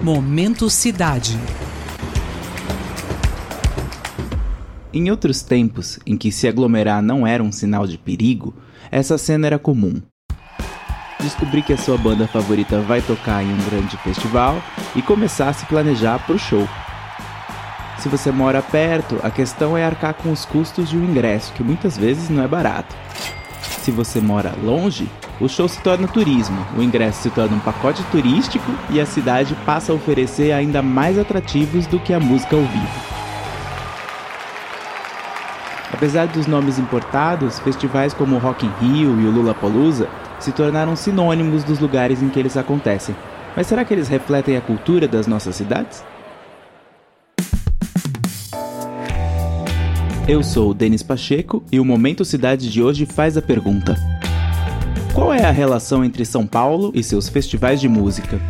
Momento Cidade. Em outros tempos, em que se aglomerar não era um sinal de perigo, essa cena era comum. Descobrir que a sua banda favorita vai tocar em um grande festival e começar a se planejar para o show. Se você mora perto, a questão é arcar com os custos de um ingresso, que muitas vezes não é barato. Se você mora longe, o show se torna turismo, o ingresso se torna um pacote turístico e a cidade passa a oferecer ainda mais atrativos do que a música ao vivo. Apesar dos nomes importados, festivais como o Rock in Rio e o Lollapalooza se tornaram sinônimos dos lugares em que eles acontecem. Mas será que eles refletem a cultura das nossas cidades? Eu sou o Denis Pacheco e o Momento Cidade de hoje faz a pergunta: Qual é a relação entre São Paulo e seus festivais de música?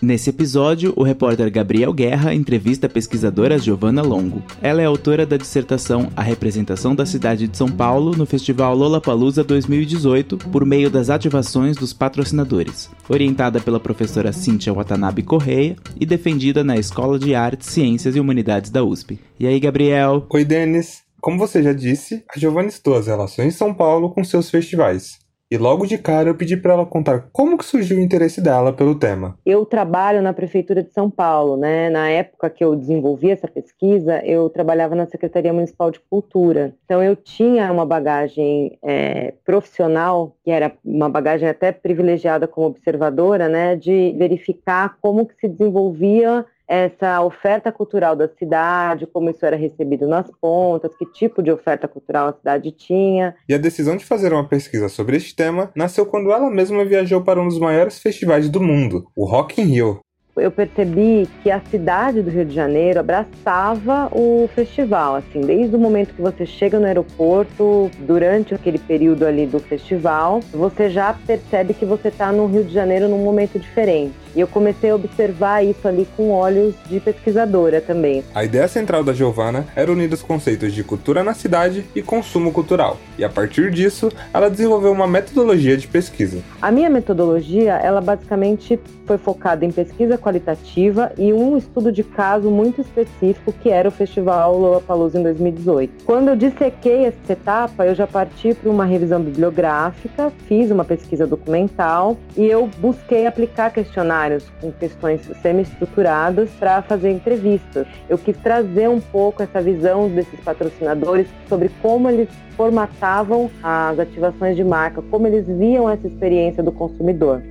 Nesse episódio, o repórter Gabriel Guerra entrevista a pesquisadora Giovanna Longo. Ela é autora da dissertação A Representação da Cidade de São Paulo no Festival Lollapalooza 2018 por meio das ativações dos patrocinadores, orientada pela professora Cíntia Watanabe Correia e defendida na Escola de Artes, Ciências e Humanidades da USP. E aí, Gabriel? Oi, Denis. Como você já disse, a Giovanna estudou as relações São Paulo com seus festivais. E logo de cara eu pedi para ela contar como que surgiu o interesse dela pelo tema. Eu trabalho na prefeitura de São Paulo, né? Na época que eu desenvolvi essa pesquisa, eu trabalhava na Secretaria Municipal de Cultura. Então eu tinha uma bagagem é, profissional, que era uma bagagem até privilegiada como observadora, né? De verificar como que se desenvolvia essa oferta cultural da cidade, como isso era recebido nas pontas, que tipo de oferta cultural a cidade tinha. E a decisão de fazer uma pesquisa sobre este tema nasceu quando ela mesma viajou para um dos maiores festivais do mundo, o Rock in Rio, eu percebi que a cidade do Rio de Janeiro abraçava o festival, assim, desde o momento que você chega no aeroporto, durante aquele período ali do festival, você já percebe que você está no Rio de Janeiro num momento diferente. E eu comecei a observar isso ali com olhos de pesquisadora também. A ideia central da Giovana era unir os conceitos de cultura na cidade e consumo cultural. E a partir disso, ela desenvolveu uma metodologia de pesquisa. A minha metodologia, ela basicamente foi focada em pesquisa qualitativa e um estudo de caso muito específico que era o Festival Lollapalooza em 2018. Quando eu dissequei essa etapa, eu já parti para uma revisão bibliográfica, fiz uma pesquisa documental e eu busquei aplicar questionários com questões semi-estruturadas para fazer entrevistas. Eu quis trazer um pouco essa visão desses patrocinadores sobre como eles formatavam as ativações de marca, como eles viam essa experiência do consumidor.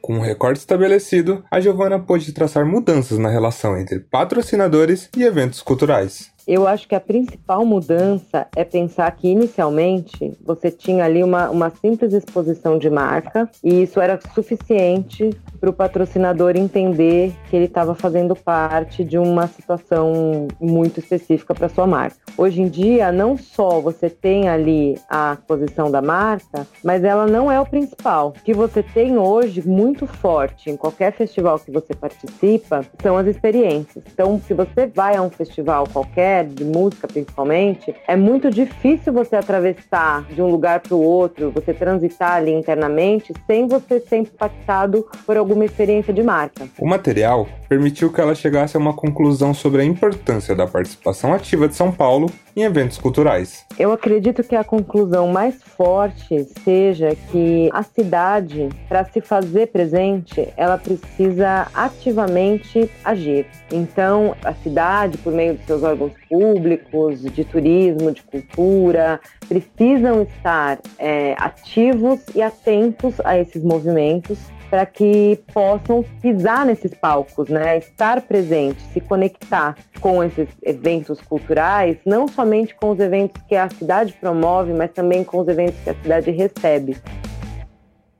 Com o um recorte estabelecido, a Giovana pôde traçar mudanças na relação entre patrocinadores e eventos culturais. Eu acho que a principal mudança é pensar que inicialmente você tinha ali uma, uma simples exposição de marca e isso era suficiente para o patrocinador entender que ele estava fazendo parte de uma situação muito específica para sua marca. Hoje em dia, não só você tem ali a posição da marca, mas ela não é o principal. O que você tem hoje muito forte em qualquer festival que você participa são as experiências. Então, se você vai a um festival qualquer, de música principalmente, é muito difícil você atravessar de um lugar para o outro, você transitar ali internamente sem você ser impactado por algum alguma experiência de marca. O material permitiu que ela chegasse a uma conclusão sobre a importância da participação ativa de São Paulo em eventos culturais. Eu acredito que a conclusão mais forte seja que a cidade, para se fazer presente, ela precisa ativamente agir. Então, a cidade, por meio dos seus órgãos públicos, de turismo, de cultura, precisam estar é, ativos e atentos a esses movimentos para que possam pisar nesses palcos, né? Estar presente, se conectar com esses eventos culturais, não somente com os eventos que a cidade promove, mas também com os eventos que a cidade recebe.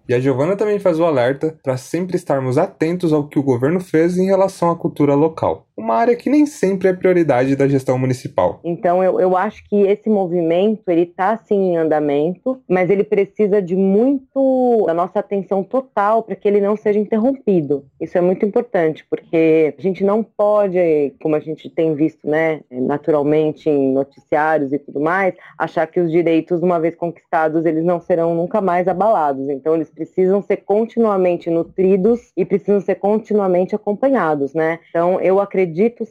E a Giovana também faz o alerta para sempre estarmos atentos ao que o governo fez em relação à cultura local, uma área que nem sempre é prioridade da gestão municipal. Então eu, eu acho que esse movimento ele está sim em andamento, mas ele precisa de muito nosso, a nossa atenção total para que ele não seja interrompido. Isso é muito importante, porque a gente não pode, como a gente tem visto, né, naturalmente em noticiários e tudo mais, achar que os direitos, uma vez conquistados, eles não serão nunca mais abalados. Então, eles precisam ser continuamente nutridos e precisam ser continuamente acompanhados, né? Então, eu acredito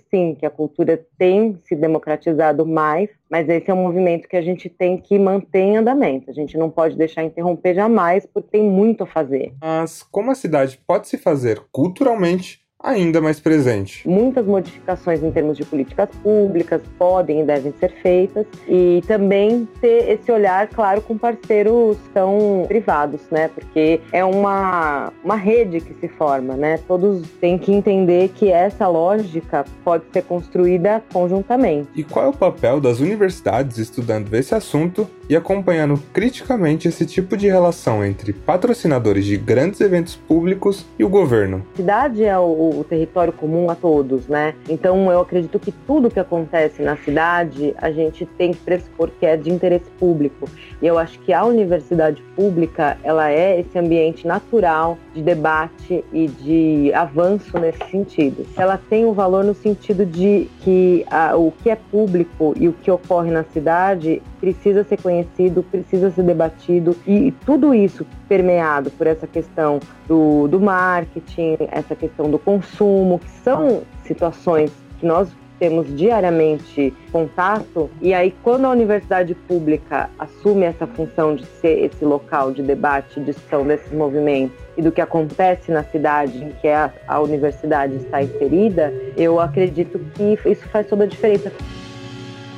sim que a cultura tem se democratizado mais, mas esse é um movimento que a gente tem que manter em andamento. A gente não pode deixar interromper jamais, porque tem muito a fazer. Mas como a cidade pode se fazer culturalmente ainda mais presente. Muitas modificações em termos de políticas públicas podem e devem ser feitas e também ter esse olhar, claro, com parceiros tão privados, né? Porque é uma, uma rede que se forma, né? Todos têm que entender que essa lógica pode ser construída conjuntamente. E qual é o papel das universidades estudando esse assunto e acompanhando criticamente esse tipo de relação entre patrocinadores de grandes eventos públicos e o governo? A cidade é o o território comum a todos, né? Então eu acredito que tudo que acontece na cidade a gente tem que pressupor que é de interesse público. E eu acho que a universidade pública ela é esse ambiente natural de debate e de avanço nesse sentido. Ela tem um valor no sentido de que a, o que é público e o que ocorre na cidade precisa ser conhecido, precisa ser debatido e tudo isso permeado por essa questão do, do marketing, essa questão do consumo, que são situações que nós temos diariamente contato, e aí quando a universidade pública assume essa função de ser esse local de debate, de discussão desses movimentos e do que acontece na cidade em que a, a universidade está inserida, eu acredito que isso faz toda a diferença.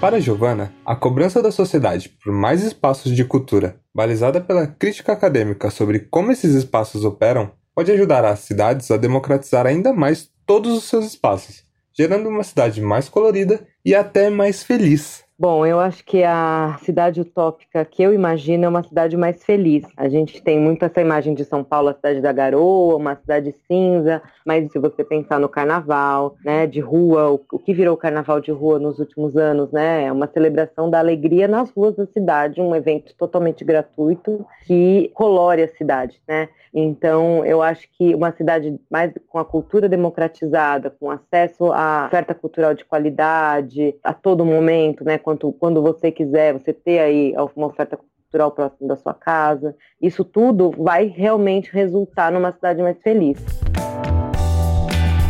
Para Giovanna, a cobrança da sociedade por mais espaços de cultura, balizada pela crítica acadêmica sobre como esses espaços operam, pode ajudar as cidades a democratizar ainda mais todos os seus espaços, gerando uma cidade mais colorida e até mais feliz. Bom, eu acho que a cidade utópica que eu imagino é uma cidade mais feliz. A gente tem muito essa imagem de São Paulo, a cidade da garoa, uma cidade cinza, mas se você pensar no carnaval, né, de rua, o, que virou o carnaval de rua nos últimos anos, né, é uma celebração da alegria nas ruas da cidade, um evento totalmente gratuito que colore a cidade, né? Então, eu acho que uma cidade mais com a cultura democratizada, com acesso à oferta cultural de qualidade a todo momento, né? Quando, quando você quiser, você ter aí uma oferta cultural próximo da sua casa, isso tudo vai realmente resultar numa cidade mais feliz.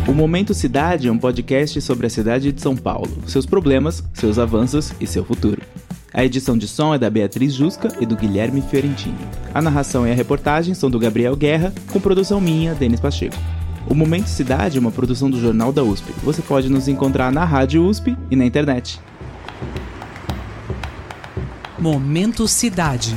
O Momento Cidade é um podcast sobre a cidade de São Paulo, seus problemas, seus avanços e seu futuro. A edição de som é da Beatriz Jusca e do Guilherme Fiorentini. A narração e a reportagem são do Gabriel Guerra, com produção minha, Denis Pacheco. O Momento Cidade é uma produção do Jornal da USP. Você pode nos encontrar na Rádio USP e na internet. Momento Cidade.